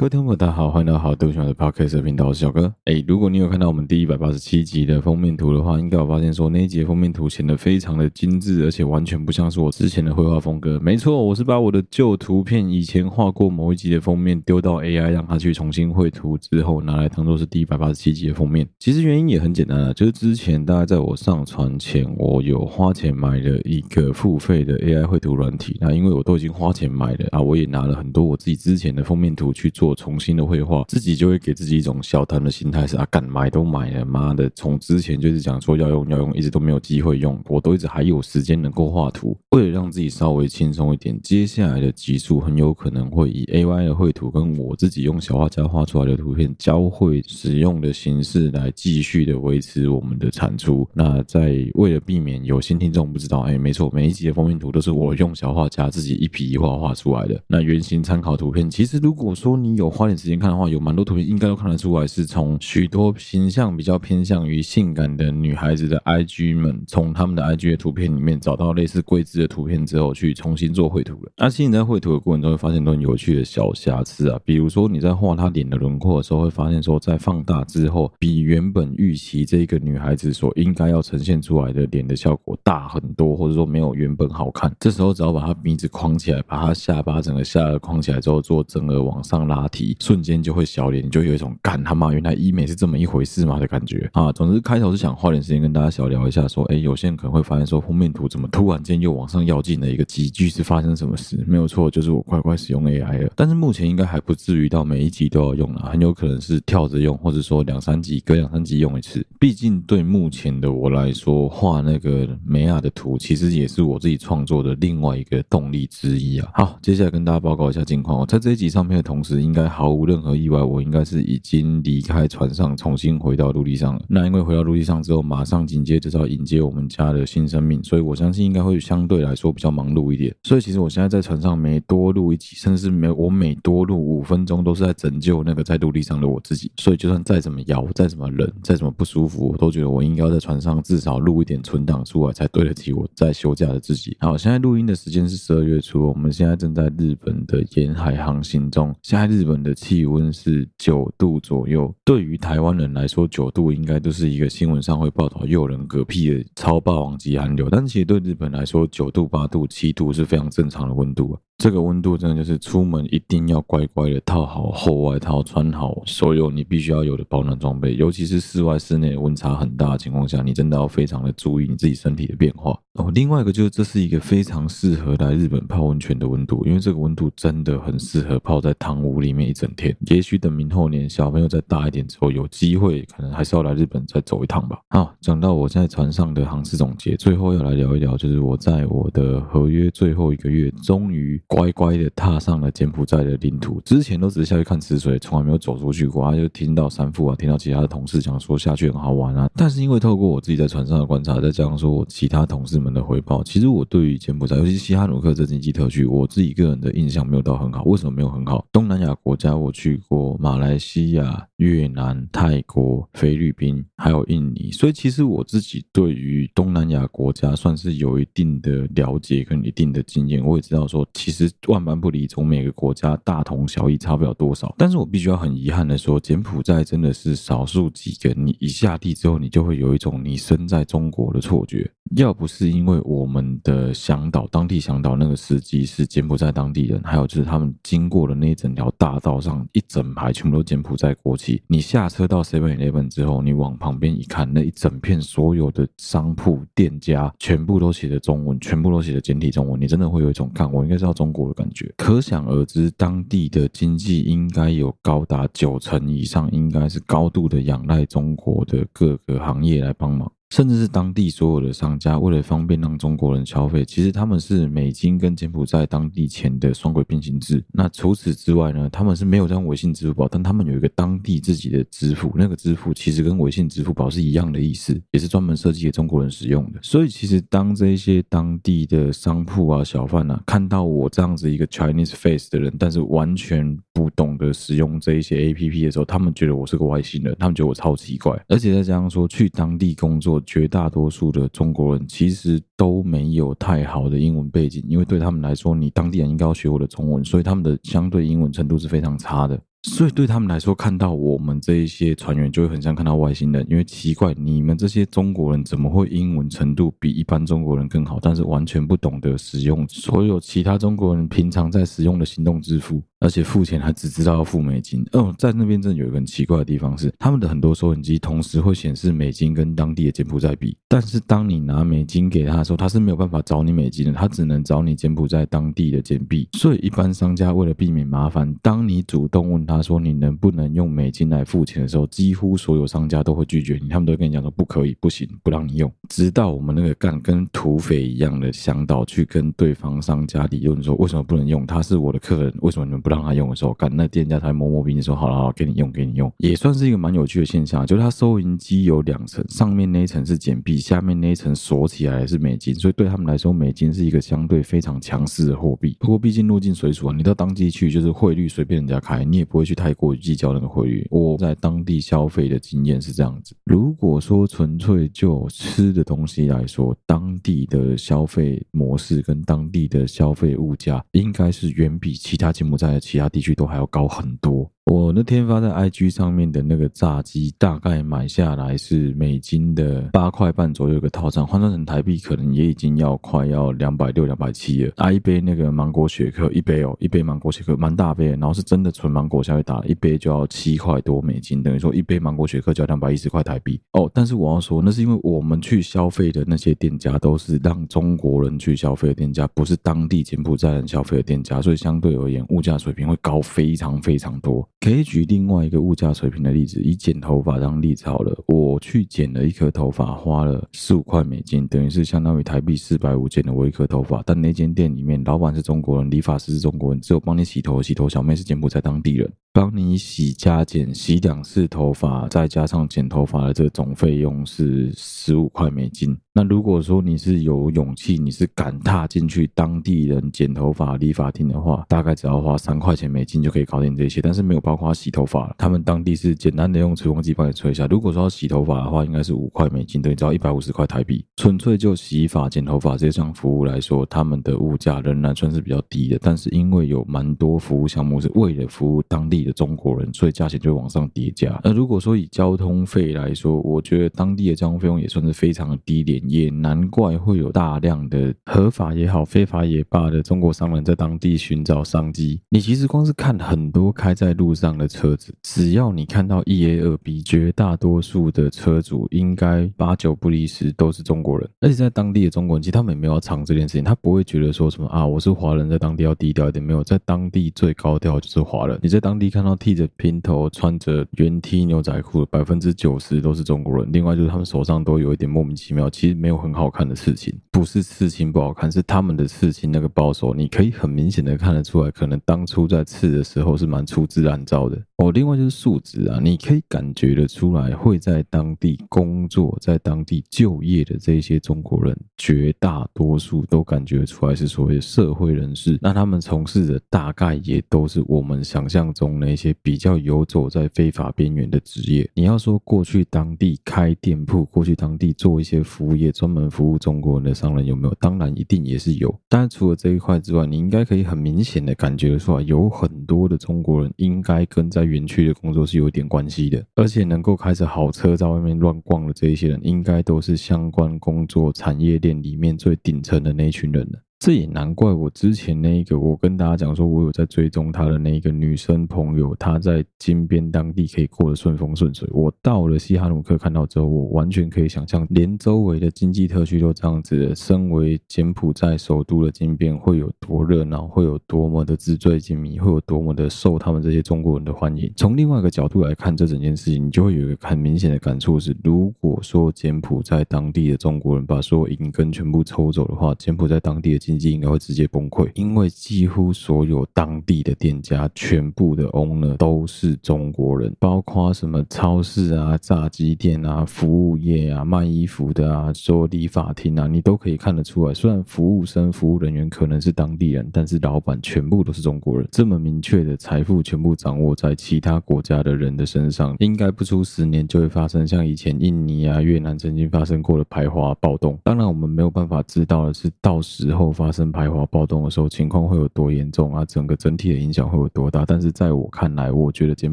各位听众朋友，大家好，欢迎来到好豆喜欢的 Podcast 频道，我是小哥。哎，如果你有看到我们第一百八十七集的封面图的话，应该有发现说那一集的封面图显得非常的精致，而且完全不像是我之前的绘画风格。没错，我是把我的旧图片以前画过某一集的封面丢到 AI，让它去重新绘图之后，拿来当做是第一百八十七集的封面。其实原因也很简单啊，就是之前大概在我上传前，我有花钱买了一个付费的 AI 绘图软体。那因为我都已经花钱买了啊，我也拿了很多我自己之前的封面图去做。我重新的绘画，自己就会给自己一种小贪的心态，是啊，敢买都买了，妈的，从之前就是讲说要用要用，一直都没有机会用，我都一直还有时间能够画图，为了让自己稍微轻松一点，接下来的集数很有可能会以 AI 的绘图跟我自己用小画家画出来的图片交汇使用的形式来继续的维持我们的产出。那在为了避免有新听众不知道，哎，没错，每一集的封面图都是我用小画家自己一笔一画画出来的。那原型参考图片，其实如果说你有花点时间看的话，有蛮多图片应该都看得出来，是从许多形象比较偏向于性感的女孩子的 IG 们，从他们的 IG 的图片里面找到类似桂枝的图片之后，去重新做绘图的。而且你在绘图的过程中会发现很多有趣的小瑕疵啊，比如说你在画她脸的轮廓的时候，会发现说在放大之后，比原本预期这个女孩子所应该要呈现出来的脸的效果大很多，或者说没有原本好看。这时候只要把她鼻子框起来，把她下巴整个下颚框起来之后，做整个往上拉。题瞬间就会小脸，你就有一种干他妈原来医美是这么一回事嘛的感觉啊！总之开头是想花点时间跟大家小聊一下，说，哎，有些人可能会发现说封面图怎么突然间又往上跃进了一个级距，是发生什么事？没有错，就是我乖乖使用 AI 了。但是目前应该还不至于到每一集都要用了，很有可能是跳着用，或者说两三集隔两三集用一次。毕竟对目前的我来说，画那个美亚的图，其实也是我自己创作的另外一个动力之一啊。好，接下来跟大家报告一下近况。我在这一集上面的同时，应该。在毫无任何意外，我应该是已经离开船上，重新回到陆地上了。那因为回到陆地上之后，马上紧接着要迎接我们家的新生命，所以我相信应该会相对来说比较忙碌一点。所以其实我现在在船上每多录一集，甚至是每我每多录五分钟，都是在拯救那个在陆地上的我自己。所以就算再怎么摇，再怎么冷，再怎么不舒服，我都觉得我应该在船上至少录一点存档出来，才对得起我在休假的自己。好，现在录音的时间是十二月初，我们现在正在日本的沿海航行中。现在日本。本的气温是九度左右，对于台湾人来说，九度应该都是一个新闻上会报道诱人嗝屁的超霸王级寒流，但其实对日本来说，九度、八度、七度是非常正常的温度。这个温度真的就是出门一定要乖乖的套好厚外套，穿好所有你必须要有的保暖装备，尤其是室外、室内温差很大的情况下，你真的要非常的注意你自己身体的变化。哦，另外一个就是这是一个非常适合来日本泡温泉的温度，因为这个温度真的很适合泡在汤屋里面一整天。也许等明后年小朋友再大一点之后，有机会可能还是要来日本再走一趟吧。好，讲到我在船上的航次总结，最后要来聊一聊，就是我在我的合约最后一个月，终于。乖乖的踏上了柬埔寨的领土，之前都只是下去看池水，从来没有走出去过。他就听到三富啊，听到其他的同事讲说下去很好玩啊。但是因为透过我自己在船上的观察，再加上说我其他同事们的回报，其实我对于柬埔寨，尤其是西哈努克这经济特区，我自己个人的印象没有到很好。为什么没有很好？东南亚国国家我去过，马来西亚、越南、泰国、菲律宾，还有印尼，所以其实我自己对于东南亚国家算是有一定的了解跟一定的经验。我也知道说，其实。其实万般不离，从每个国家大同小异，差不了多少。但是我必须要很遗憾的说，柬埔寨真的是少数几个，你一下地之后，你就会有一种你身在中国的错觉。要不是因为我们的向导，当地向导那个司机是柬埔寨当地人，还有就是他们经过的那一整条大道上一整排全部都柬埔寨国旗。你下车到 Seven Eleven 之后，你往旁边一看，那一整片所有的商铺店家全部都写着中文，全部都写着简体中文，你真的会有一种看我应该是要中国的感觉。可想而知，当地的经济应该有高达九成以上，应该是高度的仰赖中国的各个行业来帮忙。甚至是当地所有的商家，为了方便让中国人消费，其实他们是美金跟柬埔寨当地钱的双轨并行制。那除此之外呢，他们是没有这样微信、支付宝，但他们有一个当地自己的支付，那个支付其实跟微信、支付宝是一样的意思，也是专门设计给中国人使用的。所以，其实当这些当地的商铺啊、小贩啊，看到我这样子一个 Chinese face 的人，但是完全不懂得使用这一些 APP 的时候，他们觉得我是个外星人，他们觉得我超奇怪，而且再加上说去当地工作。绝大多数的中国人其实都没有太好的英文背景，因为对他们来说，你当地人应该要学我的中文，所以他们的相对英文程度是非常差的。所以对他们来说，看到我们这一些船员就会很像看到外星人，因为奇怪，你们这些中国人怎么会英文程度比一般中国人更好，但是完全不懂得使用所有其他中国人平常在使用的行动支付。而且付钱还只知道要付美金。哦，在那边真的有一个很奇怪的地方是，他们的很多收银机同时会显示美金跟当地的柬埔寨币，但是当你拿美金给他的时候，他是没有办法找你美金的，他只能找你柬埔寨当地的柬币。所以一般商家为了避免麻烦，当你主动问他说你能不能用美金来付钱的时候，几乎所有商家都会拒绝你，他们都会跟你讲说不可以、不行、不让你用。直到我们那个干跟土匪一样的向导去跟对方商家理论说为什么不能用，他是我的客人，为什么你们不？让他用的时候，干那店家才摸摸鼻子说：“好了好，给你用，给你用。”也算是一个蛮有趣的现象，就是他收银机有两层，上面那一层是简币，下面那一层锁起来是美金，所以对他们来说，美金是一个相对非常强势的货币。不过毕竟入境随俗啊，你到当地去就是汇率随便人家开，你也不会去太过计较那个汇率。我在当地消费的经验是这样子：如果说纯粹就吃的东西来说，当地的消费模式跟当地的消费物价，应该是远比其他柬埔寨其他地区都还要高很多。我那天发在 IG 上面的那个炸鸡，大概买下来是美金的八块半左右一个套餐，换算成台币可能也已经要快要两百六、两百七了。啊，一杯那个芒果雪克，一杯哦，一杯芒果雪克，蛮大杯，然后是真的纯芒果下去打，一杯就要七块多美金，等于说一杯芒果雪克就要两百一十块台币哦。但是我要说，那是因为我们去消费的那些店家都是让中国人去消费的店家，不是当地柬埔寨人消费的店家，所以相对而言，物价水平会高非常非常多。可以举另外一个物价水平的例子，以剪头发当例子好了。我去剪了一颗头发，花了十五块美金，等于是相当于台币四百五剪了我一颗头发。但那间店里面，老板是中国人，理发师是中国人，只有帮你洗头，洗头小妹是柬埔寨当地人。帮你洗加剪，洗两次头发，再加上剪头发的这个总费用是十五块美金。那如果说你是有勇气，你是敢踏进去当地人剪头发理发厅的话，大概只要花三块钱美金就可以搞定这些，但是没有包括洗头发。他们当地是简单的用吹风机帮你吹一下。如果说要洗头发的话，应该是五块美金，等于只要一百五十块台币。纯粹就洗发、剪头发这项服务来说，他们的物价仍然算是比较低的。但是因为有蛮多服务项目是为了服务当地的中国人，所以价钱就往上叠加。那如果说以交通费来说，我觉得当地的交通费用也算是非常的低廉。也难怪会有大量的合法也好、非法也罢的中国商人，在当地寻找商机。你其实光是看很多开在路上的车子，只要你看到一 A 二 B，绝大多数的车主应该八九不离十都是中国人。而且在当地的中国人，其实他们也没有要藏这件事情，他不会觉得说什么啊，我是华人，在当地要低调一点。没有，在当地最高调就是华人。你在当地看到剃着平头、穿着圆 T 牛仔裤百分之九十都是中国人。另外就是他们手上都有一点莫名其妙，其实没有很。好看的事情，不是刺青不好看，是他们的刺青那个包手，你可以很明显的看得出来，可能当初在刺的时候是蛮粗制滥造的。哦，另外就是素质啊，你可以感觉得出来，会在当地工作、在当地就业的这些中国人，绝大多数都感觉出来是所谓的社会人士。那他们从事的大概也都是我们想象中那些比较游走在非法边缘的职业。你要说过去当地开店铺，过去当地做一些服务业，专门服务中国人的商人有没有？当然一定也是有。但是除了这一块之外，你应该可以很明显的感觉得出来，有很多的中国人应该跟在。园区的工作是有点关系的，而且能够开着好车在外面乱逛的这一些人，应该都是相关工作产业链里面最顶层的那一群人了。这也难怪，我之前那一个，我跟大家讲说，我有在追踪他的那一个女生朋友，她在金边当地可以过得顺风顺水。我到了西哈努克看到之后，我完全可以想象，连周围的经济特区都这样子，身为柬埔寨首都的金边会有多热闹，会有多么的纸醉金迷，会有多么的受他们这些中国人的欢迎。从另外一个角度来看这整件事情，你就会有一个很明显的感触是：如果说柬埔寨当地的中国人把所有银根全部抽走的话，柬埔寨当地的经济应该会直接崩溃，因为几乎所有当地的店家全部的 owner 都是中国人，包括什么超市啊、炸鸡店啊、服务业啊、卖衣服的啊、做理发厅啊，你都可以看得出来。虽然服务生、服务人员可能是当地人，但是老板全部都是中国人。这么明确的财富全部掌握在其他国家的人的身上，应该不出十年就会发生像以前印尼啊、越南曾经发生过的排华暴动。当然，我们没有办法知道的是，到时候发生排华暴动的时候，情况会有多严重啊，整个整体的影响会有多大。但是在我看来，我觉得柬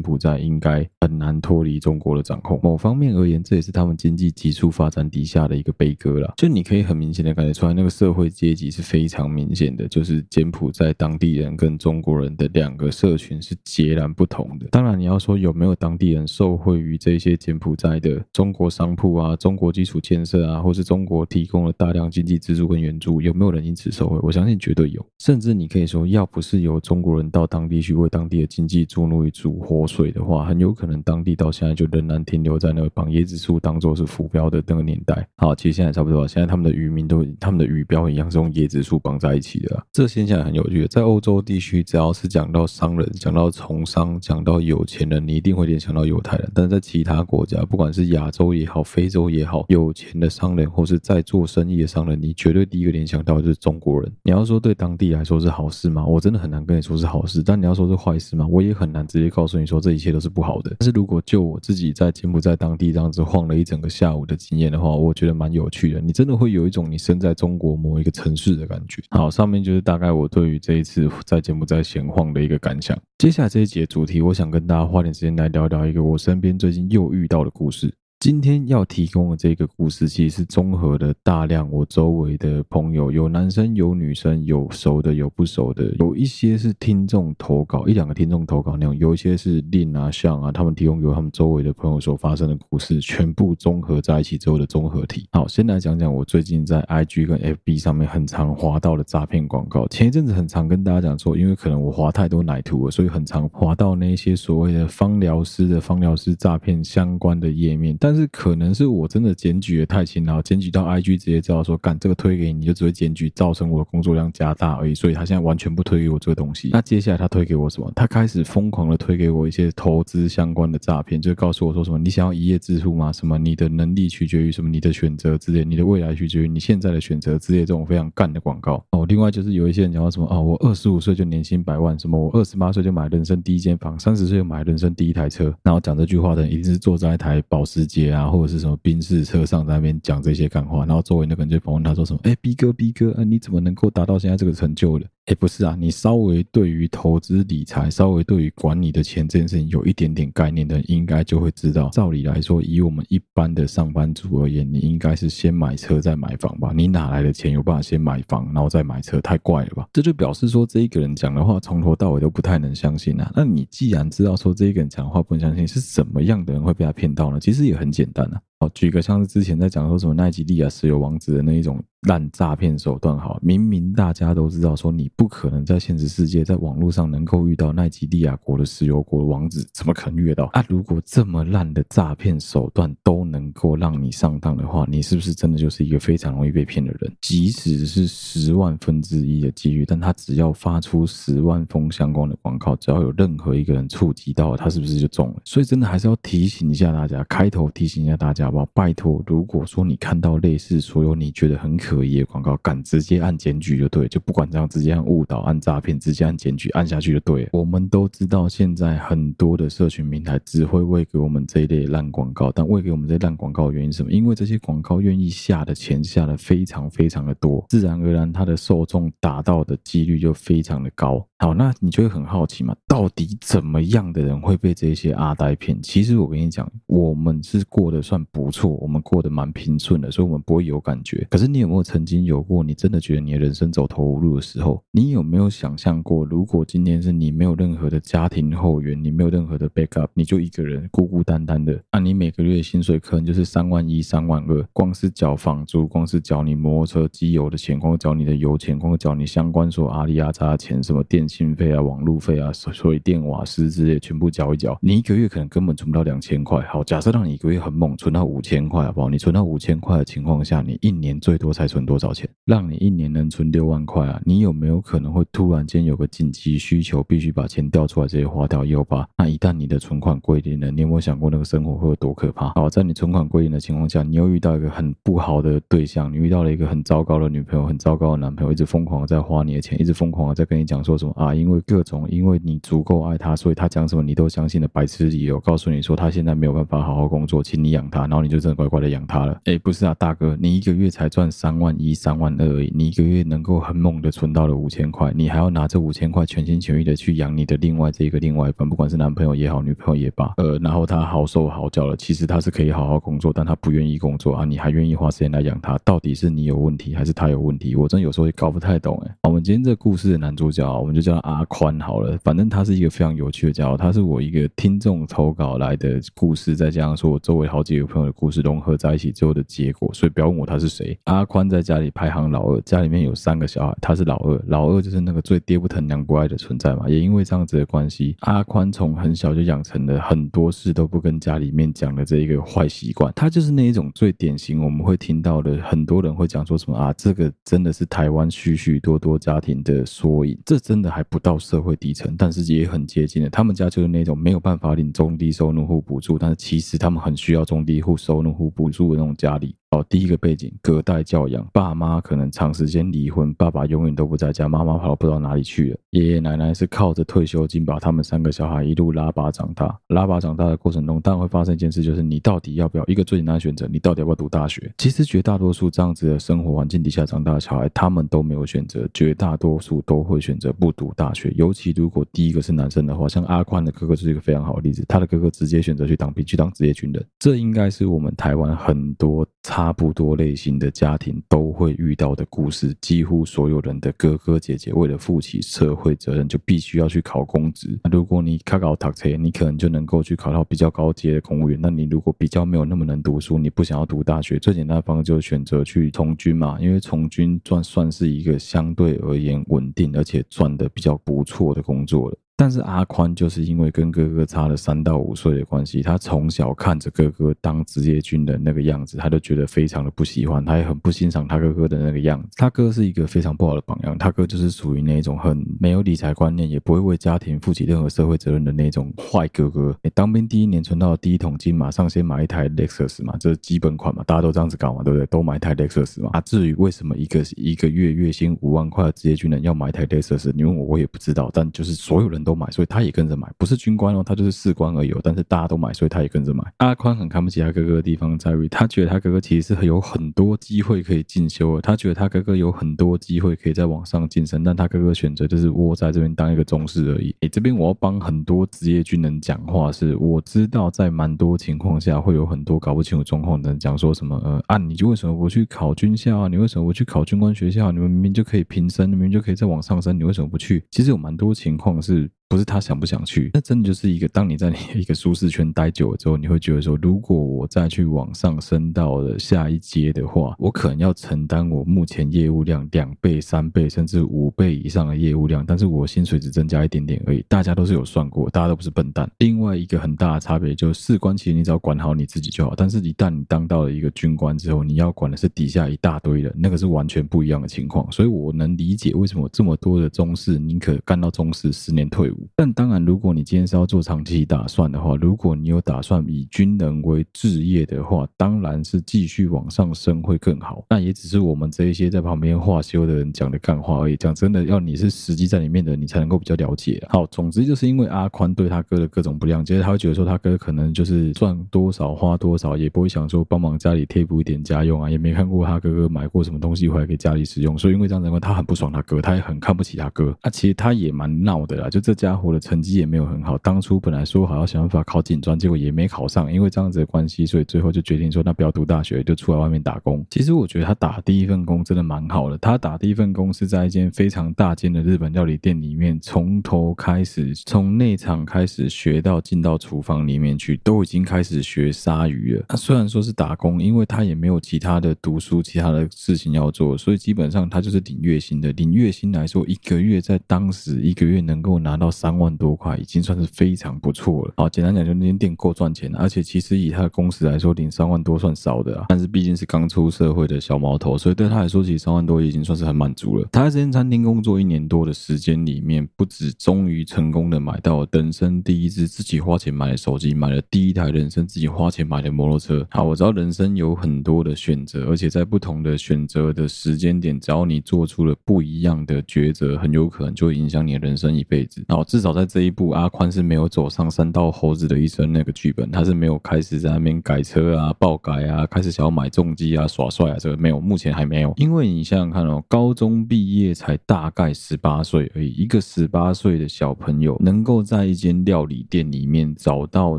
埔寨应该很难脱离中国的掌控。某方面而言，这也是他们经济急速发展底下的一个悲歌啦。就你可以很明显的感觉出来，那个社会阶级是非常明显的，就是柬埔寨当地人跟中国人的两个社群是截然不同的。当然，你要说有没有当地人受惠于这些柬埔寨的中国商铺啊、中国基础建设啊，或是中国提供了大量经济资助跟援助，有没有人因此受惠？我相信绝对有。甚至你可以说，要不是有中国人到当地去为当地的经济注入一注活水的话，很有可能当地到现在就仍然停留在那个绑椰子树当做是浮标的那个年代。好，其实现在差不多，现在他们的渔民都他们的鱼标一样是用椰子树绑在一起的啊。这现象很有趣，在欧洲地区，只要是讲到商人、讲到从商、讲到有钱人，你一定会联想到犹太人。但是在其他国家，不管是亚洲也好，非洲也好，有钱的商人或是在做生意的商人，你绝对第一个联想到就是中国人。你要说对当地来说是好事吗？我真的很难跟你说是好事。但你要说是坏事吗？我也很难直接告诉你说这一切都是不好的。但是如果就我自己在柬埔寨当地这样子晃了一整个下午的经验的话，我觉得蛮有趣的。你真的会有一种你身在中国某一个城市的感觉。好，上面就是大概我对于这一次在柬埔寨闲晃的一个感想。接下来这一节主题，我想跟大家花点时间来聊聊一个我身边最近又遇到的故事。今天要提供的这个故事，其实是综合了大量我周围的朋友，有男生有女生，有熟的有不熟的，有一些是听众投稿，一两个听众投稿那种，有一些是令啊像啊，他们提供给他们周围的朋友所发生的故事，全部综合在一起之后的综合体。好，先来讲讲我最近在 IG 跟 FB 上面很常滑到的诈骗广告。前一阵子很常跟大家讲说，因为可能我滑太多奶图了，所以很常滑到那些所谓的芳疗师的芳疗师诈骗相关的页面，但但是可能是我真的检举的太勤劳，检举到 IG 直接知道说，干这个推给你，你就只会检举，造成我的工作量加大而已。所以他现在完全不推给我这个东西。那接下来他推给我什么？他开始疯狂的推给我一些投资相关的诈骗，就告诉我说什么，你想要一夜致富吗？什么你的能力取决于什么？你的选择之类，你的未来取决于你现在的选择之类，这种非常干的广告。哦，另外就是有一些人讲到什么啊，我二十五岁就年薪百万，什么我二十八岁就买人生第一间房，三十岁就买人生第一台车。然后讲这句话的人一定是坐在一台保时捷啊。或者是什么宾士车上在那边讲这些干话，然后周围那个人就访问他说什么：“哎，B 哥，B 哥，啊，你怎么能够达到现在这个成就的？”哎，不是啊，你稍微对于投资理财，稍微对于管理的钱这件事情有一点点概念的，应该就会知道，照理来说，以我们一般的上班族而言，你应该是先买车再买房吧？你哪来的钱有办法先买房然后再买车？太怪了吧？这就表示说，这一个人讲的话从头到尾都不太能相信啊。那你既然知道说这一个人讲的话不能相信，是什么样的人会被他骗到呢？其实也很简单啊。好，举个像是之前在讲说什么奈及利亚石油王子的那一种烂诈骗手段，好，明明大家都知道说你不可能在现实世界在网络上能够遇到奈及利亚国的石油国王子，怎么可能遇到啊？如果这么烂的诈骗手段都能够让你上当的话，你是不是真的就是一个非常容易被骗的人？即使是十万分之一的几率，但他只要发出十万封相关的广告，只要有任何一个人触及到，他是不是就中了？所以真的还是要提醒一下大家，开头提醒一下大家。好不好？拜托，如果说你看到类似所有你觉得很可疑的广告，敢直接按检举就对，就不管这样，直接按误导、按诈骗，直接按检举，按下去就对了。我们都知道，现在很多的社群平台只会喂给我们这一类烂广告，但喂给我们这烂广告的原因是什么？因为这些广告愿意下的钱下的非常非常的多，自然而然它的受众达到的几率就非常的高。好，那你就会很好奇嘛，到底怎么样的人会被这些阿呆骗？其实我跟你讲，我们是过得算不错，我们过得蛮平顺的，所以我们不会有感觉。可是你有没有曾经有过，你真的觉得你的人生走投无路的时候？你有没有想象过，如果今天是你没有任何的家庭后援，你没有任何的 backup，你就一个人孤孤单单的，那你每个月薪水可能就是三万一、三万二，光是缴房租，光是缴你摩托车机油的钱，光缴你的油钱，光缴你相关所阿里阿扎的钱，什么电。电信费啊、网路费啊、所以电瓦斯之类全部缴一缴，你一个月可能根本存不到两千块。好，假设让你一个月很猛，存到五千块，好不好？你存到五千块的情况下，你一年最多才存多少钱？让你一年能存六万块啊？你有没有可能会突然间有个紧急需求，必须把钱调出来直接花掉？有吧？那一旦你的存款归零了，你有没有想过那个生活会有多可怕？好，在你存款归零的情况下，你又遇到一个很不好的对象，你遇到了一个很糟糕的女朋友，很糟糕的男朋友，一直疯狂的在花你的钱，一直疯狂的在跟你讲说什么啊？因为各种，因为你足够爱他，所以他讲什么你都相信的白痴理由，告诉你说他现在没有办法好好工作，请你养他，然后你就真的乖乖的养他了。哎，不是啊，大哥，你一个月才赚三万一、三万二而已，你一个月能够很猛的存到了五千块，你还要拿这五千块全心全意的去养你的另外这一个另外一半，不管是男朋友也好，女朋友也罢，呃，然后他好手好脚了，其实他是可以好好工作，但他不愿意工作啊，你还愿意花时间来养他，到底是你有问题还是他有问题？我真有时候也搞不太懂哎。我们今天这故事的男主角，我们就叫阿宽好了，反正他是一个非常有趣的家伙，他是我一个听众投稿来的故事，再加上说我周围好几个朋友的故事融合在一起之后的结果，所以不要问我他是谁。阿宽在家里排行老二，家里面有三个小孩，他是老二，老二就是那个最爹不疼娘不爱的存在嘛。也因为这样子的关系，阿宽从很小就养成了很多事都不跟家里面讲的这一个坏习惯。他就是那一种最典型我们会听到的，很多人会讲说什么啊，这个真的是台湾许许多多家庭的缩影。这真的还不到社会底层，但是也很接近的。他们家就是那种没有办法领中低收入户补助，但是其实他们很需要中低户收入户补助的那种家里。哦，第一个背景，隔代教养，爸妈可能长时间离婚，爸爸永远都不在家，妈妈跑不知道哪里去了。爷爷奶奶是靠着退休金把他们三个小孩一路拉拔长大。拉拔长大的过程中，当然会发生一件事，就是你到底要不要一个最简单的选择，你到底要不要读大学？其实绝大多数这样子的生活环境底下长大的小孩，他们都没有选择，绝大多数都会选择不读大学。尤其如果第一个是男生的话，像阿宽的哥哥就是一个非常好的例子，他的哥哥直接选择去当兵，去当职业军人。这应该是我们台湾很多。差不多类型的家庭都会遇到的故事，几乎所有人的哥哥姐姐为了负起社会责任，就必须要去考公职。那如果你考考读册，你可能就能够去考到比较高阶的公务员。那你如果比较没有那么能读书，你不想要读大学，最简单的方式就是选择去从军嘛，因为从军算算是一个相对而言稳定而且赚的比较不错的工作了。但是阿宽就是因为跟哥哥差了三到五岁的关系，他从小看着哥哥当职业军人那个样子，他就觉得非常的不喜欢，他也很不欣赏他哥哥的那个样子。他哥是一个非常不好的榜样，他哥就是属于那种很没有理财观念，也不会为家庭负起任何社会责任的那种坏哥哥。你当兵第一年存到第一桶金，马上先买一台 Lexus 嘛，这是基本款嘛，大家都这样子搞嘛，对不对？都买一台 Lexus 嘛。啊，至于为什么一个一个月月薪五万块的职业军人要买一台 Lexus，你问我我也不知道，但就是所有人都买，所以他也跟。着买不是军官哦，他就是士官而已。但是大家都买，所以他也跟着买。阿宽很看不起他哥哥的地方在于，他觉得他哥哥其实是有很多机会可以进修的。他觉得他哥哥有很多机会可以再往上晋升，但他哥哥选择就是窝在这边当一个中士而已。诶，这边我要帮很多职业军人讲话，是我知道在蛮多情况下会有很多搞不清楚状况的人讲说什么呃啊，你就为什么不去考军校啊？你为什么不去考军官学校？你们明明就可以平升，你明明就可以再往上升，你为什么不去？其实有蛮多情况是。不是他想不想去，那真的就是一个，当你在你一个舒适圈待久了之后，你会觉得说，如果我再去往上升到了下一阶的话，我可能要承担我目前业务量两倍、三倍甚至五倍以上的业务量，但是我薪水只增加一点点而已。大家都是有算过，大家都不是笨蛋。另外一个很大的差别就是，士官其实你只要管好你自己就好，但是一旦你当到了一个军官之后，你要管的是底下一大堆人，那个是完全不一样的情况。所以我能理解为什么这么多的中士宁可干到中士十年退伍。但当然，如果你今天是要做长期打算的话，如果你有打算以军人为志业的话，当然是继续往上升会更好。那也只是我们这一些在旁边话修的人讲的干话而已。讲真的，要你是实际在里面的，你才能够比较了解。好，总之就是因为阿宽对他哥的各种不谅解，他会觉得说他哥可能就是赚多少花多少，也不会想说帮忙家里贴补一点家用啊，也没看过他哥哥买过什么东西回来给家里使用。所以因为这样子，他很不爽他哥，他也很看不起他哥。那、啊、其实他也蛮闹的啦，就这家。家伙的成绩也没有很好，当初本来说好要想办法考警专，结果也没考上，因为这样子的关系，所以最后就决定说，那不要读大学，就出来外面打工。其实我觉得他打第一份工真的蛮好的，他打第一份工是在一间非常大间的日本料理店里面，从头开始，从内场开始学到进到厨房里面去，都已经开始学鲨鱼了。他虽然说是打工，因为他也没有其他的读书、其他的事情要做，所以基本上他就是领月薪的。领月薪来说，一个月在当时一个月能够拿到三万多块，已经算是非常不错了。好，简单讲，就那间店够赚钱，而且其实以他的工时来说，领三万多算少的啊。但是毕竟是刚出社会的小毛头，所以对他来说，其实三万多已经算是很满足了。他在这间餐厅工作一年多的时间里面，不止终于成功的买到了人生第一支自己花钱买的手机，买了第一台人生自己花钱买的摩托车。好，我知道人生有很多的选择，而且在不同的选择的时间点，只要你做出了不一样的抉择，很有可能就会影响你的人生一辈子。好，至少在这一步，阿宽是没有走上山道猴子的一生那个剧本，他是没有开始在那边改车啊、爆改啊，开始想要买重机啊、耍帅啊，这个没有，目前还没有。因为你想想看哦，高中毕业才大概十八岁而已，一个十八岁的小朋友能够在一间料理店里面找到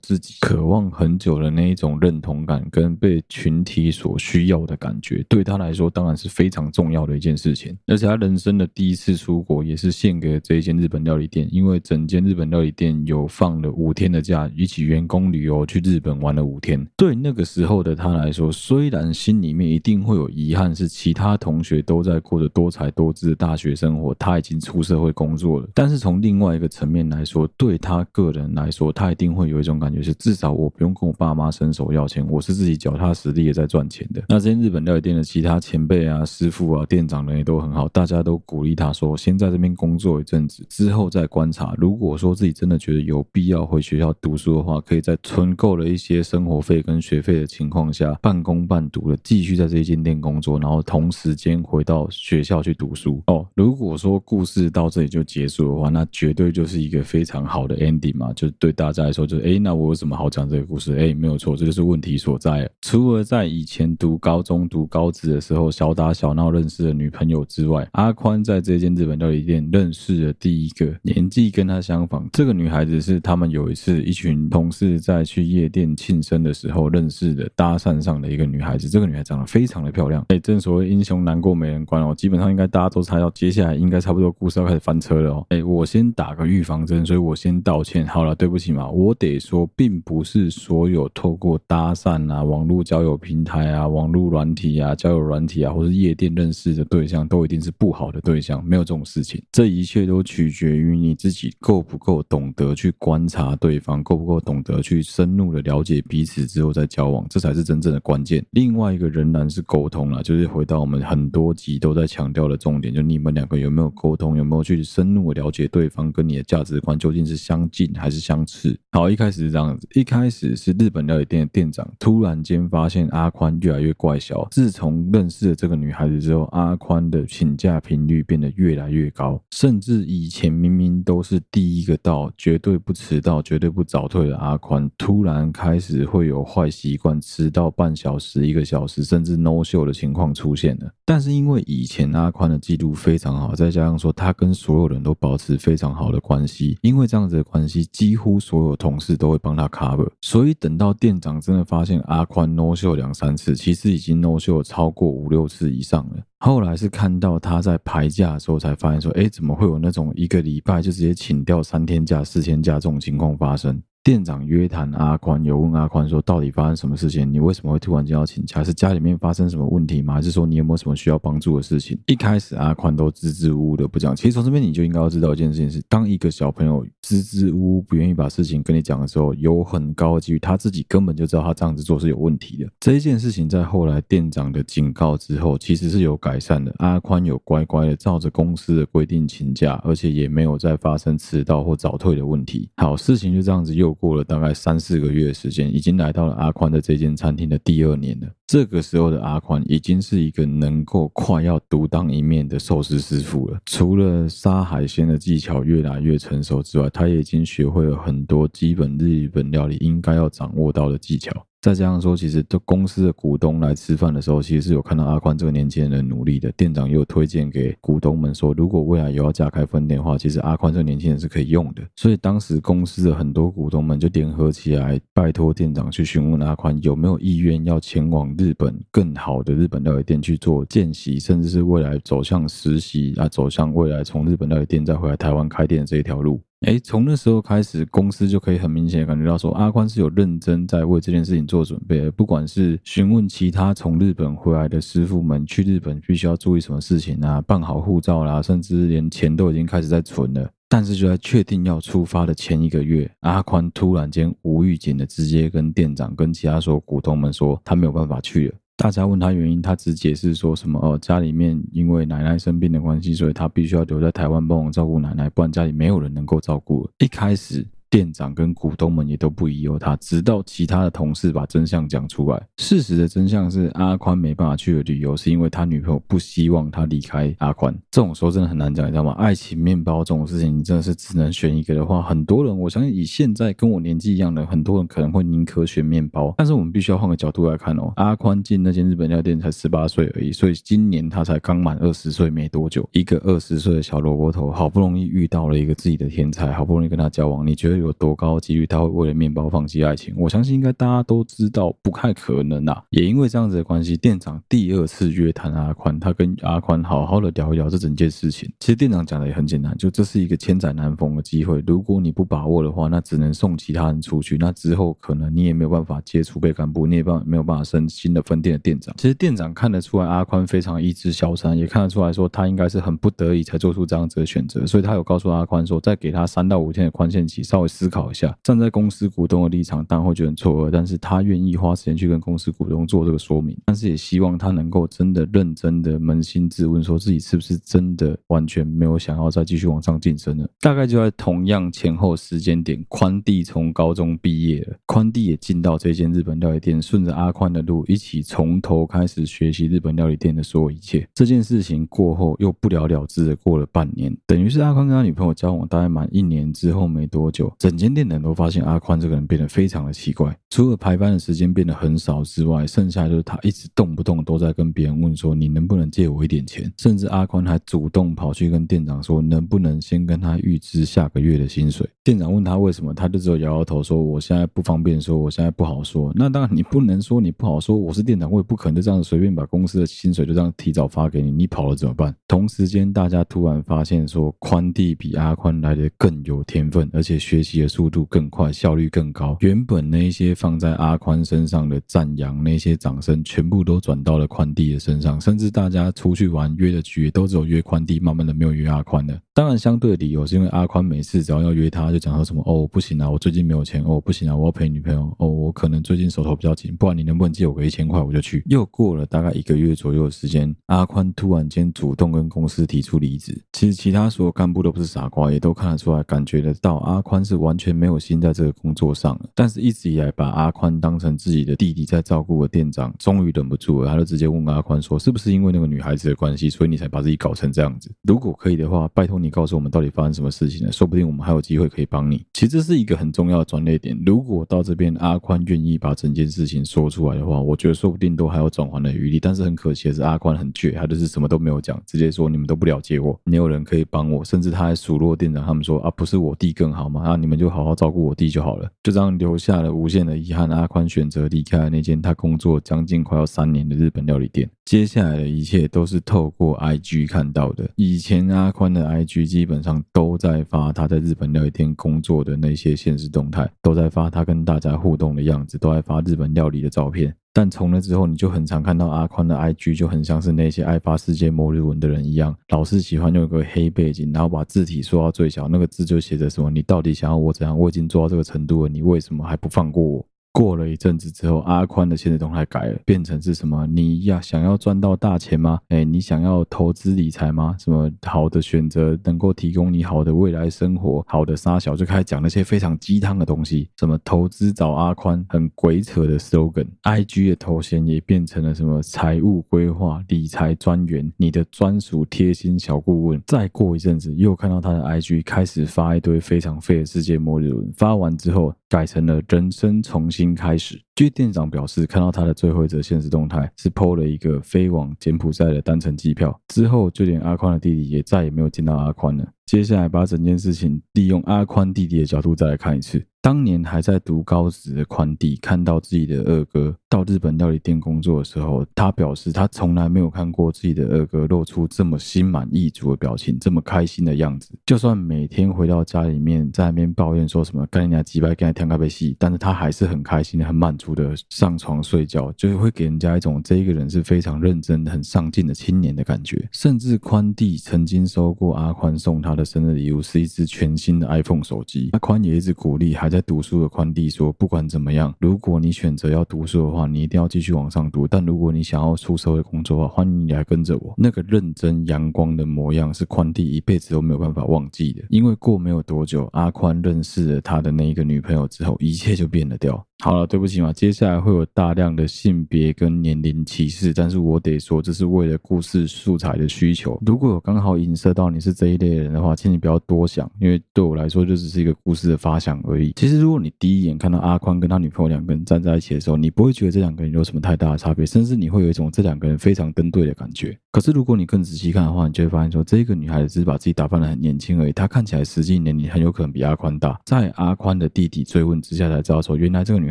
自己渴望很久的那一种认同感跟被群体所需要的感觉，对他来说当然是非常重要的一件事情。而且他人生的第一次出国也是献给了这一间日本料理店，因为整间日本料理店有放了五天的假，一起员工旅游去日本玩了五天。对那个时候的他来说，虽然心里面一定会有遗憾，是其他同学都在过着多才多姿的大学生活，他已经出社会工作了。但是从另外一个层面来说，对他个人来说，他一定会有一种感觉是，至少我不用跟我爸妈伸手要钱，我是自己脚踏实地也在赚钱的。那这间日本料理店的其他前辈啊、师傅啊、店长人也都很好，大家都鼓励他说，先在这边工作一阵子，之后再观察。如果说自己真的觉得有必要回学校读书的话，可以在存够了一些生活费跟学费的情况下，半工半读的继续在这间店工作，然后同时间回到学校去读书。哦，如果说故事到这里就结束的话，那绝对就是一个非常好的 ending 嘛，就对大家来说，就是，哎，那我有什么好讲这个故事？哎，没有错，这就是问题所在。除了在以前读高中、读高职的时候小打小闹认识的女朋友之外，阿宽在这间日本料理店认识了第一个年纪跟他相仿，这个女孩子是他们有一次一群同事在去夜店庆生的时候认识的，搭讪上的一个女孩子。这个女孩长得非常的漂亮，哎，正所谓英雄难过美人关哦，基本上应该大家都猜到接下来应该差不多故事要开始翻车了哦。哎，我先打个预防针，所以我先道歉。好了，对不起嘛，我得说，并不是所有透过搭讪啊、网络交友平台啊、网络软体啊、交友软体啊，或是夜店认识的对象，都一定是不好的对象，没有这种事情。这一切都取决于你自己够不够懂得去观察对方，够不够懂得去深入的了解彼此之后再交往，这才是真正的关键。另外一个仍然是沟通了，就是回到我们很多集都在强调的重点，就你们两个有没有沟通，有没有去深入的了解对方跟你的价值观究竟是相近还是相斥。好，一开始是这样子，一开始是日本料理店的店长突然间发现阿宽越来越怪小，自从认识了这个女孩子之后，阿宽的请假频率变得越来越高，甚至以前明明都是第一个到，绝对不迟到、绝对不早退的阿宽，突然开始会有坏习惯，迟到半小时、一个小时，甚至 no show 的情况出现了。但是因为以前阿宽的记录非常好，再加上说他跟所有人都保持非常好的关系，因为这样子的关系，几乎所有同事都会帮他 cover，所以等到店长真的发现阿宽 no show 两三次，其实已经 no show 超过五六次以上了。后来是看到他在排假的时候，才发现说，哎，怎么会有那种一个礼拜就直接请掉三天假、四天假这种情况发生？店长约谈阿宽，有问阿宽说，到底发生什么事情？你为什么会突然间要请假？是家里面发生什么问题吗？还是说你有没有什么需要帮助的事情？一开始阿宽都支支吾吾的不讲。其实从这边你就应该要知道一件事情是：当一个小朋友支支吾吾不愿意把事情跟你讲的时候，有很高的几率他自己根本就知道他这样子做是有问题的。这一件事情在后来店长的警告之后，其实是有改善的。阿宽有乖乖的照着公司的规定请假，而且也没有再发生迟到或早退的问题。好，事情就这样子又。过了大概三四个月的时间，已经来到了阿宽的这间餐厅的第二年了。这个时候的阿宽已经是一个能够快要独当一面的寿司师傅了。除了杀海鲜的技巧越来越成熟之外，他也已经学会了很多基本日本料理应该要掌握到的技巧。再加上说，其实这公司的股东来吃饭的时候，其实是有看到阿宽这个年轻人的努力的。店长又推荐给股东们说，如果未来有要加开分店的话，其实阿宽这个年轻人是可以用的。所以当时公司的很多股东们就联合起来，拜托店长去询问阿宽有没有意愿要前往日本更好的日本料理店去做见习，甚至是未来走向实习啊，走向未来从日本料理店再回来台湾开店这一条路。哎，从那时候开始，公司就可以很明显感觉到说，阿宽是有认真在为这件事情做准备。不管是询问其他从日本回来的师傅们，去日本必须要注意什么事情啊，办好护照啦，甚至连钱都已经开始在存了。但是就在确定要出发的前一个月，阿宽突然间无预警的直接跟店长跟其他所有股东们说，他没有办法去了。大家问他原因，他只解释说什么哦，家里面因为奶奶生病的关系，所以他必须要留在台湾帮我照顾奶奶，不然家里没有人能够照顾。一开始。店长跟股东们也都不疑有他，直到其他的同事把真相讲出来。事实的真相是，阿宽没办法去旅游，是因为他女朋友不希望他离开阿宽。这种时候真的很难讲，你知道吗？爱情面包这种事情，你真的是只能选一个的话，很多人，我相信以现在跟我年纪一样的很多人，可能会宁可选面包。但是我们必须要换个角度来看哦，阿宽进那间日本料店才十八岁而已，所以今年他才刚满二十岁没多久。一个二十岁的小萝卜头，好不容易遇到了一个自己的天才，好不容易跟他交往，你觉得有多高几率他会为了面包放弃爱情？我相信应该大家都知道不太可能啊。也因为这样子的关系，店长第二次约谈阿宽，他跟阿宽好好的聊一聊这整件事情。其实店长讲的也很简单，就这是一个千载难逢的机会，如果你不把握的话，那只能送其他人出去。那之后可能你也没有办法接储备干部，你也办没有办法升新的分店的店长。其实店长看得出来阿宽非常意志消沉，也看得出来说他应该是很不得已才做出这样子的选择，所以他有告诉阿宽说，再给他三到五天的宽限期，稍微思考一。下站在公司股东的立场，当然会觉得很错愕，但是他愿意花时间去跟公司股东做这个说明，但是也希望他能够真的认真的扪心自问，说自己是不是真的完全没有想要再继续往上晋升了。大概就在同样前后时间点，宽弟从高中毕业了，宽弟也进到这间日本料理店，顺着阿宽的路，一起从头开始学习日本料理店的所有一切。这件事情过后又不了了之的过了半年，等于是阿宽跟他女朋友交往大概满一年之后没多久，整间店。人都发现阿宽这个人变得非常的奇怪，除了排班的时间变得很少之外，剩下就是他一直动不动都在跟别人问说，你能不能借我一点钱？甚至阿宽还主动跑去跟店长说，能不能先跟他预支下个月的薪水？店长问他为什么，他就只有摇摇头说，我现在不方便说，我现在不好说。那当然你不能说你不好说，我是店长，我也不可能就这样随便把公司的薪水就这样提早发给你，你跑了怎么办？同时间大家突然发现说，宽弟比阿宽来的更有天分，而且学习的速度。更快，效率更高。原本那些放在阿宽身上的赞扬，那些掌声，全部都转到了宽弟的身上。甚至大家出去玩约的局，都只有约宽弟，慢慢的没有约阿宽了。当然，相对的理由是因为阿宽每次只要要约他，就讲说什么哦，不行啊，我最近没有钱哦，不行啊，我要陪女朋友哦，我可能最近手头比较紧，不然你能不能借我个一千块，我就去。又过了大概一个月左右的时间，阿宽突然间主动跟公司提出离职。其实其他所有干部都不是傻瓜，也都看得出来，感觉得到阿宽是完全没。有心在这个工作上了，但是一直以来把阿宽当成自己的弟弟在照顾的店长，终于忍不住了，他就直接问阿宽说：“是不是因为那个女孩子的关系，所以你才把自己搞成这样子？如果可以的话，拜托你告诉我们到底发生什么事情了，说不定我们还有机会可以帮你。”其实这是一个很重要的转捩点。如果到这边阿宽愿意把整件事情说出来的话，我觉得说不定都还有转圜的余地。但是很可惜的是，阿宽很倔，他就是什么都没有讲，直接说你们都不了解我，没有人可以帮我，甚至他还数落店长他们说：“啊，不是我弟更好吗？啊，你们就好好照顾我弟就好。”了，就这样留下了无限的遗憾。阿宽选择离开了那间他工作将近快要三年的日本料理店。接下来的一切都是透过 IG 看到的。以前阿宽的 IG 基本上都在发他在日本料理店工作的那些现实动态，都在发他跟大家互动的样子，都在发日本料理的照片。但从那之后，你就很常看到阿宽的 IG 就很像是那些爱发世界末日文的人一样，老是喜欢用一个黑背景，然后把字体缩到最小，那个字就写着什么：“你到底想要我怎样？我已经做到这个程度了，你为什么还不放过我？”过了一阵子之后，阿宽的限时动态改了，变成是什么？你要想要赚到大钱吗？哎，你想要投资理财吗？什么好的选择能够提供你好的未来生活？好的沙小就开始讲那些非常鸡汤的东西，什么投资找阿宽，很鬼扯的 slogan。IG 的头衔也变成了什么财务规划、理财专员，你的专属贴心小顾问。再过一阵子，又看到他的 IG 开始发一堆非常废的世界末日文，发完之后。改成了人生重新开始。据店长表示，看到他的最后一则现实动态是 PO 了一个飞往柬埔寨的单程机票，之后就连阿宽的弟弟也再也没有见到阿宽了。接下来把整件事情利用阿宽弟弟的角度再来看一次。当年还在读高职的宽弟看到自己的二哥到日本料理店工作的时候，他表示他从来没有看过自己的二哥露出这么心满意足的表情，这么开心的样子。就算每天回到家里面在那边抱怨说什么干你娘鸡掰，干你天咖啡戏，但是他还是很开心、很满足的上床睡觉，就是会给人家一种这一个人是非常认真、很上进的青年的感觉。甚至宽弟曾经收过阿宽送他的生日礼物是一只全新的 iPhone 手机，阿宽也一直鼓励还。在读书的宽弟说：“不管怎么样，如果你选择要读书的话，你一定要继续往上读。但如果你想要出社会工作的话，欢迎你来跟着我。那个认真阳光的模样，是宽弟一辈子都没有办法忘记的。因为过没有多久，阿宽认识了他的那一个女朋友之后，一切就变了调。”好了，对不起嘛，接下来会有大量的性别跟年龄歧视，但是我得说，这是为了故事素材的需求。如果有刚好影射到你是这一类人的话，请你不要多想，因为对我来说就只是一个故事的发想而已。其实，如果你第一眼看到阿宽跟他女朋友两个人站在一起的时候，你不会觉得这两个人有什么太大的差别，甚至你会有一种这两个人非常登对的感觉。可是，如果你更仔细看的话，你就会发现说，这个女孩子只是把自己打扮得很年轻而已，她看起来实际年龄很有可能比阿宽大。在阿宽的弟弟追问之下，才知道说，原来这个女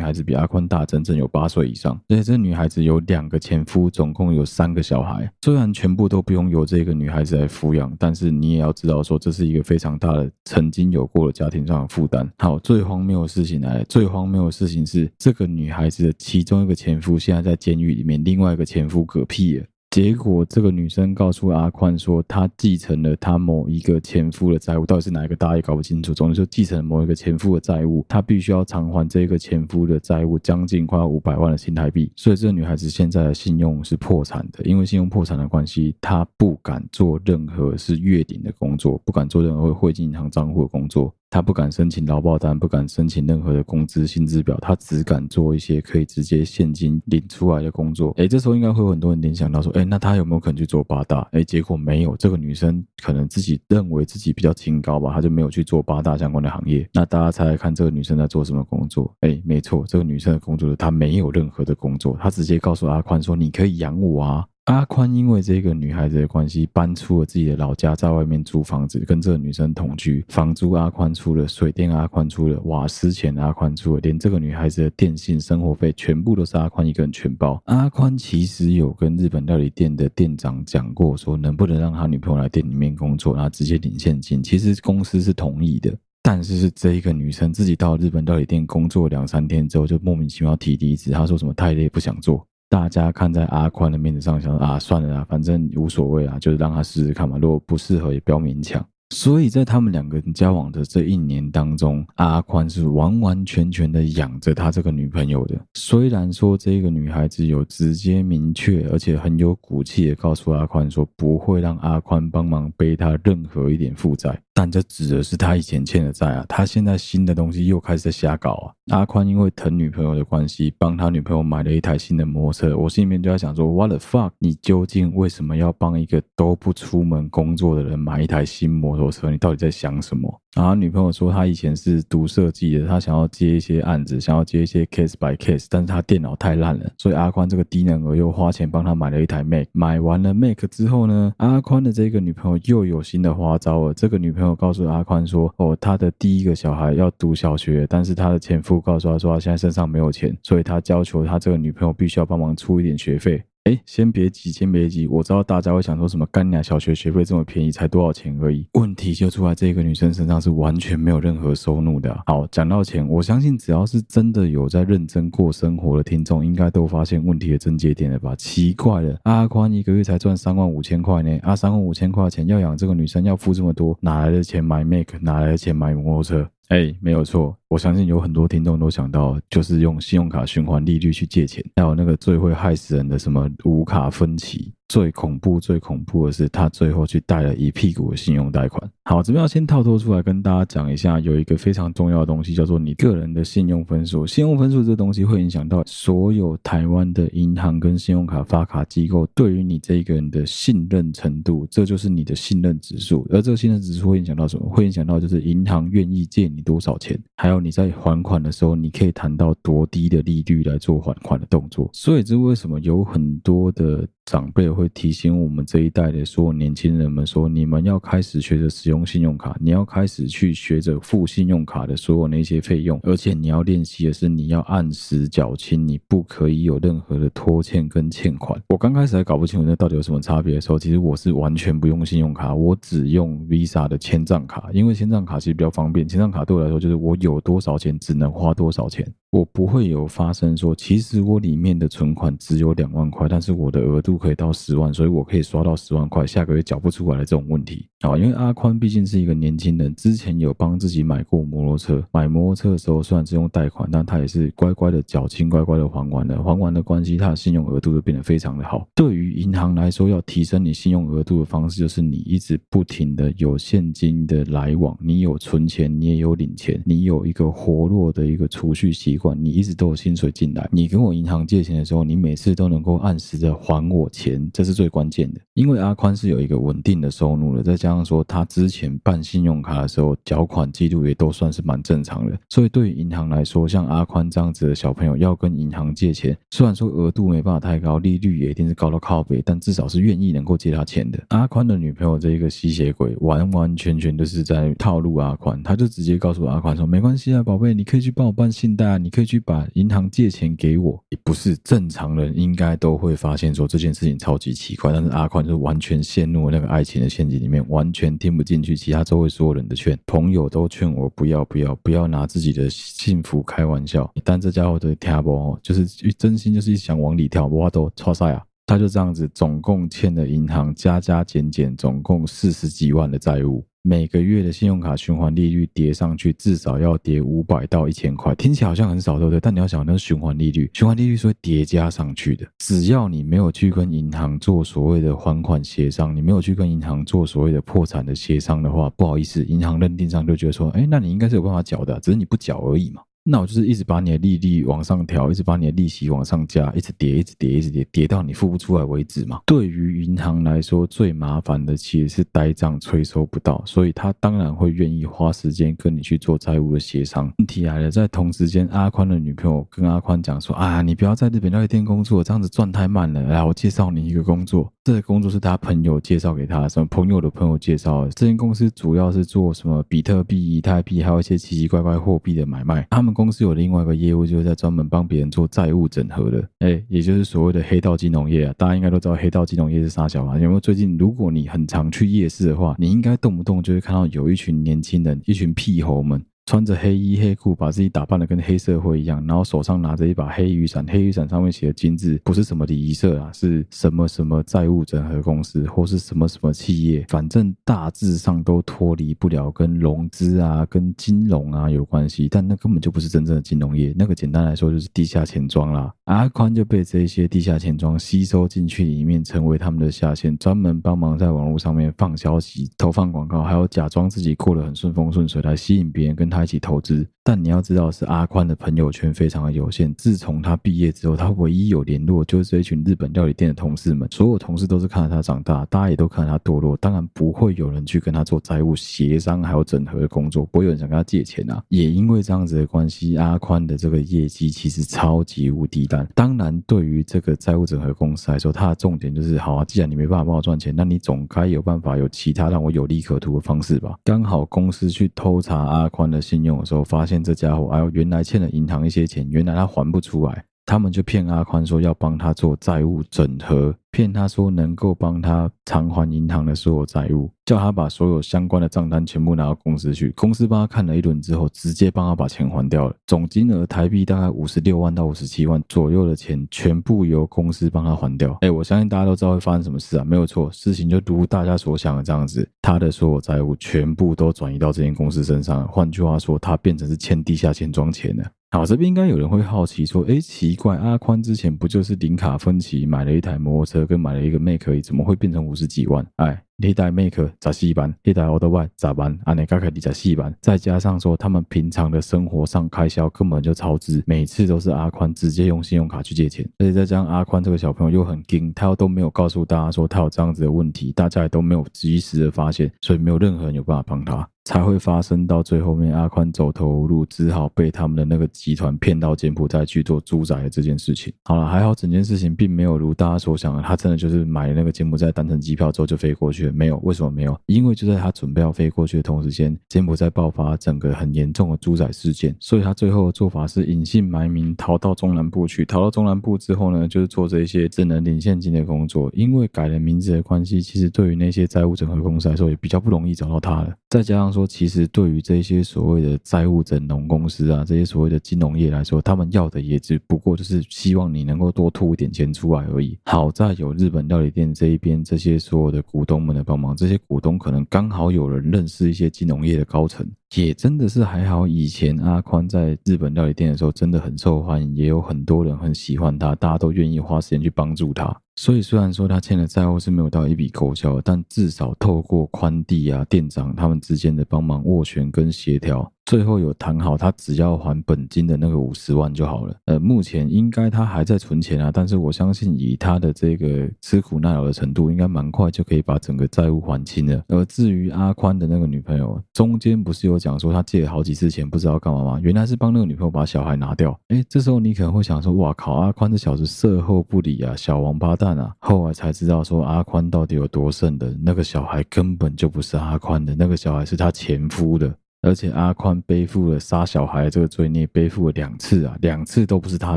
孩子比阿宽大。整整有八岁以上，而且这女孩子有两个前夫，总共有三个小孩。虽然全部都不用由这个女孩子来抚养，但是你也要知道说，这是一个非常大的曾经有过的家庭上的负担。好，最荒谬的事情来了，最荒谬的事情是，这个女孩子的其中一个前夫现在在监狱里面，另外一个前夫嗝屁了。结果，这个女生告诉阿宽说，她继承了她某一个前夫的债务，到底是哪一个，大家也搞不清楚。总之，就继承了某一个前夫的债务，她必须要偿还这个前夫的债务，将近快要五百万的新台币。所以，这个女孩子现在的信用是破产的，因为信用破产的关系，她不敢做任何是月领的工作，不敢做任何汇进银行账户的工作。他不敢申请劳保单，不敢申请任何的工资薪资表，他只敢做一些可以直接现金领出来的工作。诶，这时候应该会有很多人联想到说，诶，那他有没有可能去做八大？诶，结果没有，这个女生可能自己认为自己比较清高吧，她就没有去做八大相关的行业。那大家猜猜看，这个女生在做什么工作？诶，没错，这个女生的工作她没有任何的工作，她直接告诉阿宽说：“你可以养我啊。”阿宽因为这个女孩子的关系，搬出了自己的老家，在外面租房子，跟这个女生同居。房租阿宽出了，水电阿宽出了，瓦斯钱阿宽出了，连这个女孩子的电信、生活费全部都是阿宽一个人全包。阿宽其实有跟日本料理店的店长讲过，说能不能让他女朋友来店里面工作，然后直接领现金。其实公司是同意的，但是是这一个女生自己到日本料理店工作两三天之后，就莫名其妙提离职。她说什么太累不想做。大家看在阿宽的面子上，想啊，算了啦，反正无所谓啊，就是让他试试看嘛。如果不适合，也不要勉强。所以在他们两个人交往的这一年当中，阿宽是完完全全的养着他这个女朋友的。虽然说这个女孩子有直接明确，而且很有骨气的告诉阿宽说，不会让阿宽帮忙背他任何一点负债。但这指的是他以前欠的债啊，他现在新的东西又开始瞎搞啊。阿宽因为疼女朋友的关系，帮他女朋友买了一台新的摩托车。我心里面就在想说，What the fuck？你究竟为什么要帮一个都不出门工作的人买一台新摩托车？你到底在想什么？然后女朋友说，她以前是读设计的，她想要接一些案子，想要接一些 case by case，但是她电脑太烂了，所以阿宽这个低能儿又花钱帮她买了一台 Mac。买完了 Mac 之后呢，阿宽的这个女朋友又有新的花招了。这个女朋友告诉阿宽说，哦，他的第一个小孩要读小学，但是他的前夫告诉他说，他现在身上没有钱，所以他要求他这个女朋友必须要帮忙出一点学费。哎，先别急，先别急。我知道大家会想说什么，干你小学学费这么便宜，才多少钱而已。问题就出在这个女生身上是完全没有任何收入的。好，讲到钱，我相信只要是真的有在认真过生活的听众，应该都发现问题的症结点了吧？奇怪了，阿宽一个月才赚三万五千块呢，啊，三万五千块钱要养这个女生，要付这么多，哪来的钱买 Mac？哪来的钱买摩托车？哎，没有错。我相信有很多听众都想到，就是用信用卡循环利率去借钱，还有那个最会害死人的什么无卡分期，最恐怖、最恐怖的是他最后去贷了一屁股的信用贷款。好，这边要先套脱出来跟大家讲一下，有一个非常重要的东西叫做你个人的信用分数。信用分数这东西会影响到所有台湾的银行跟信用卡发卡机构对于你这一个人的信任程度，这就是你的信任指数。而这个信任指数会影响到什么？会影响到就是银行愿意借你多少钱，还有。你在还款的时候，你可以谈到多低的利率来做还款的动作。所以这为什么有很多的长辈会提醒我们这一代的所有年轻人们说，你们要开始学着使用信用卡，你要开始去学着付信用卡的所有那些费用，而且你要练习的是你要按时缴清，你不可以有任何的拖欠跟欠款。我刚开始还搞不清楚那到底有什么差别的时候，其实我是完全不用信用卡，我只用 Visa 的签账卡，因为签账卡其实比较方便，签账卡对我来说就是我有多多少钱只能花多少钱。我不会有发生说，其实我里面的存款只有两万块，但是我的额度可以到十万，所以我可以刷到十万块，下个月缴不出来的这种问题啊。因为阿宽毕竟是一个年轻人，之前有帮自己买过摩托车，买摩托车的时候虽然是用贷款，但他也是乖乖的缴清，乖乖的还完了，还完的关系，他的信用额度就变得非常的好。对于银行来说，要提升你信用额度的方式，就是你一直不停的有现金的来往，你有存钱，你也有领钱，你有一个活络的一个储蓄习惯。管你一直都有薪水进来，你跟我银行借钱的时候，你每次都能够按时的还我钱，这是最关键的。因为阿宽是有一个稳定的收入的，再加上说他之前办信用卡的时候，缴款记录也都算是蛮正常的，所以对于银行来说，像阿宽这样子的小朋友要跟银行借钱，虽然说额度没办法太高，利率也一定是高到靠北，但至少是愿意能够借他钱的。阿宽的女朋友这一个吸血鬼，完完全全都是在套路阿宽，他就直接告诉阿宽说：“没关系啊，宝贝，你可以去帮我办信贷啊，你可以去把银行借钱给我。”也不是正常人应该都会发现说这件事情超级奇怪，但是阿宽。就完全陷入那个爱情的陷阱里面，完全听不进去其他周围所有人的劝，朋友都劝我不要不要不要拿自己的幸福开玩笑。但这家伙的跳波就是真心就是一想往里跳，哇都超晒啊！他就这样子，总共欠了银行加加减减，总共四十几万的债务。每个月的信用卡循环利率叠上去，至少要叠五百到一千块，听起来好像很少，对不对？但你要想，那是循环利率，循环利率是会叠加上去的。只要你没有去跟银行做所谓的还款协商，你没有去跟银行做所谓的破产的协商的话，不好意思，银行认定上就觉得说，哎，那你应该是有办法缴的，只是你不缴而已嘛。那我就是一直把你的利率往上调，一直把你的利息往上加，一直叠，一直叠，一直叠，叠到你付不出来为止嘛。对于银行来说，最麻烦的其实是呆账催收不到，所以他当然会愿意花时间跟你去做债务的协商。问题来了，在同时间，阿宽的女朋友跟阿宽讲说：“啊，你不要在日本料理店工作，这样子赚太慢了。来，我介绍你一个工作。这个工作是他朋友介绍给他，什么朋友的朋友介绍的。这间公司主要是做什么比特币、以太币，还有一些奇奇怪怪货币的买卖。他们。公司有另外一个业务，就是在专门帮别人做债务整合的，哎，也就是所谓的黑道金融业啊。大家应该都知道黑道金融业是啥小啊？有没有最近，如果你很常去夜市的话，你应该动不动就会看到有一群年轻人，一群屁猴们。穿着黑衣黑裤，把自己打扮的跟黑社会一样，然后手上拿着一把黑雨伞，黑雨伞上面写的金字，不是什么礼仪社啊，是什么什么债务整合公司，或是什么什么企业，反正大致上都脱离不了跟融资啊、跟金融啊有关系，但那根本就不是真正的金融业，那个简单来说就是地下钱庄啦。阿宽就被这些地下钱庄吸收进去里面，成为他们的下线，专门帮忙在网络上面放消息、投放广告，还有假装自己过得很顺风顺水来吸引别人跟他一起投资。但你要知道，是阿宽的朋友圈非常的有限。自从他毕业之后，他唯一有联络就是这一群日本料理店的同事们。所有同事都是看着他长大，大家也都看着他堕落。当然不会有人去跟他做债务协商还有整合的工作，不会有人想跟他借钱啊。也因为这样子的关系，阿宽的这个业绩其实超级无敌单。当然，对于这个债务整合公司来说，它的重点就是：好啊，既然你没办法帮我赚钱，那你总该有办法有其他让我有利可图的方式吧？刚好公司去偷查阿宽的信用的时候，发现这家伙哎呦，原来欠了银行一些钱，原来他还不出来，他们就骗阿宽说要帮他做债务整合。骗他说能够帮他偿还银行的所有债务，叫他把所有相关的账单全部拿到公司去。公司帮他看了一轮之后，直接帮他把钱还掉了。总金额台币大概五十六万到五十七万左右的钱，全部由公司帮他还掉。哎，我相信大家都知道会发生什么事啊，没有错，事情就如大家所想的这样子，他的所有债务全部都转移到这间公司身上。换句话说，他变成是欠地下钱庄钱了。好，这边应该有人会好奇说，哎，奇怪，阿宽之前不就是零卡分期买了一台摩托车？跟买了一个 Mac，怎么会变成五十几万？哎，那台 Mac 十四万，那台 Autobike 十万，啊，你刚开始十四万，再加上说他们平常的生活上开销根本就超支，每次都是阿宽直接用信用卡去借钱，而且再加上阿宽这个小朋友又很精，他又都没有告诉大家说他有这样子的问题，大家也都没有及时的发现，所以没有任何人有办法帮他。才会发生到最后面阿宽走投无路，只好被他们的那个集团骗到柬埔寨去做猪仔的这件事情。好了，还好整件事情并没有如大家所想的，他真的就是买了那个柬埔寨单程机票之后就飞过去了。没有，为什么没有？因为就在他准备要飞过去的同时间，柬埔寨爆发整个很严重的猪仔事件，所以他最后的做法是隐姓埋名逃到中南部去。逃到中南部之后呢，就是做这一些只能领现金的工作。因为改了名字的关系，其实对于那些债务整合公司来说也比较不容易找到他了。再加上说，其实对于这些所谓的债务整容公司啊，这些所谓的金融业来说，他们要的也只不过就是希望你能够多吐一点钱出来而已。好在有日本料理店这一边这些所有的股东们的帮忙，这些股东可能刚好有人认识一些金融业的高层。也真的是还好，以前阿宽在日本料理店的时候真的很受欢迎，也有很多人很喜欢他，大家都愿意花时间去帮助他。所以虽然说他欠的债务是没有到一笔勾销，但至少透过宽地啊店长他们之间的帮忙斡旋跟协调。最后有谈好，他只要还本金的那个五十万就好了。呃，目前应该他还在存钱啊，但是我相信以他的这个吃苦耐劳的程度，应该蛮快就可以把整个债务还清了。而至于阿宽的那个女朋友，中间不是有讲说他借了好几次钱，不知道干嘛吗？原来是帮那个女朋友把小孩拿掉。哎，这时候你可能会想说，哇靠，阿宽这小子色后不理啊，小王八蛋啊！后来才知道说阿宽到底有多圣的，那个小孩根本就不是阿宽的，那个小孩是他前夫的。而且阿宽背负了杀小孩这个罪孽，背负了两次啊，两次都不是他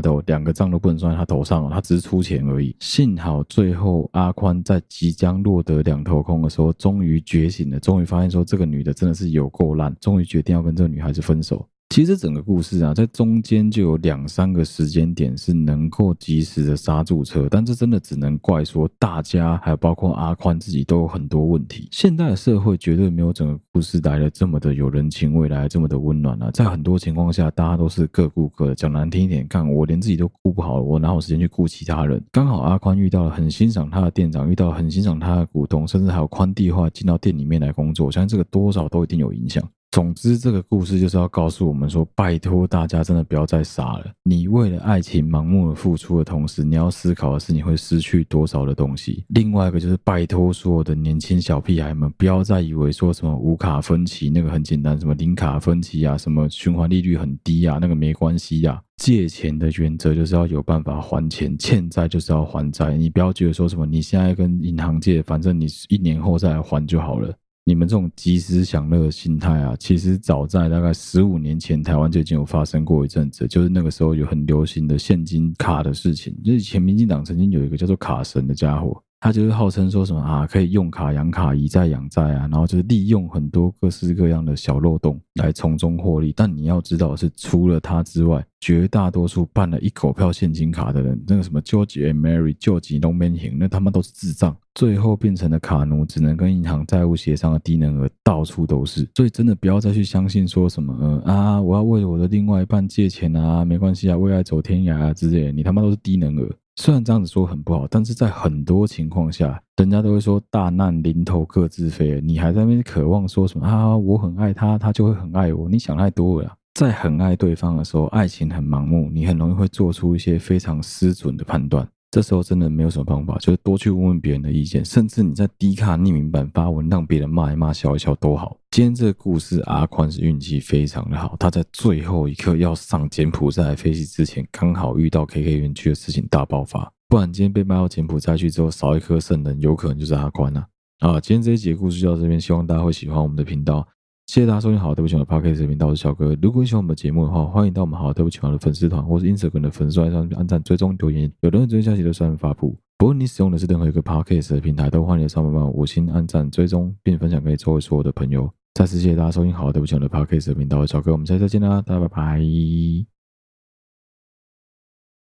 的哦，两个账都不能算在他头上哦，他只是出钱而已。幸好最后阿宽在即将落得两头空的时候，终于觉醒了，终于发现说这个女的真的是有够烂，终于决定要跟这个女孩子分手。其实整个故事啊，在中间就有两三个时间点是能够及时的刹住车，但这真的只能怪说大家，还有包括阿宽自己都有很多问题。现代的社会绝对没有整个故事来的这么的有人情味，来这么的温暖啊。在很多情况下，大家都是各顾各的。讲难听一点，看我连自己都顾不好，我哪有时间去顾其他人？刚好阿宽遇到了很欣赏他的店长，遇到很欣赏他的股东，甚至还有宽地话进到店里面来工作，我相信这个多少都一定有影响。总之，这个故事就是要告诉我们说，拜托大家真的不要再傻了。你为了爱情盲目的付出的同时，你要思考的是你会失去多少的东西。另外一个就是拜托所有的年轻小屁孩们，不要再以为说什么无卡分期那个很简单，什么零卡分期啊，什么循环利率很低啊，那个没关系呀。借钱的原则就是要有办法还钱，欠债就是要还债。你不要觉得说什么你现在跟银行借，反正你一年后再来还就好了。你们这种及时享乐的心态啊，其实早在大概十五年前，台湾就已经有发生过一阵子，就是那个时候有很流行的现金卡的事情。就以前民进党曾经有一个叫做卡神的家伙。他就是号称说什么啊，可以用卡养卡，以债养债啊，然后就是利用很多各式各样的小漏洞来从中获利。但你要知道是，除了他之外，绝大多数办了一口票现金卡的人，那个什么 George and Mary、George 都没行，那他妈都是智障，最后变成了卡奴，只能跟银行债务协商的低能儿到处都是。所以真的不要再去相信说什么啊，我要为我的另外一半借钱啊，没关系啊，为爱走天涯啊之类的，你他妈都是低能儿。虽然这样子说很不好，但是在很多情况下，人家都会说大难临头各自飞，你还在那边渴望说什么啊？我很爱他，他就会很爱我。你想太多了。在很爱对方的时候，爱情很盲目，你很容易会做出一些非常失准的判断。这时候真的没有什么方法，就是多去问问别人的意见，甚至你在低卡匿名版发文，让别人骂一骂、笑一笑都好。今天这个故事，阿宽是运气非常的好，他在最后一刻要上柬埔寨飞机之前，刚好遇到 KK 园区的事情大爆发，不然今天被卖到柬埔寨去之后，少一颗圣人，有可能就是阿宽啊！啊，今天这一集的故事就到这边，希望大家会喜欢我们的频道。谢谢大家收听好，对不起我的 Podcast 频道，我是小哥。如果你喜欢我们的节目的话，欢迎到我们好，对不起我的粉丝团或是 Instagram 的粉丝团上按赞、追踪、留言，有任何最新消息都随时发布。不论你使用的是任何一个 Podcast 的平台，都欢迎上面帮五星按赞、追踪，并分享给周围所有的朋友。再次谢谢大家收听好，对不起我的 Podcast 频道，我是小哥，我们下次再见啦，大家拜拜。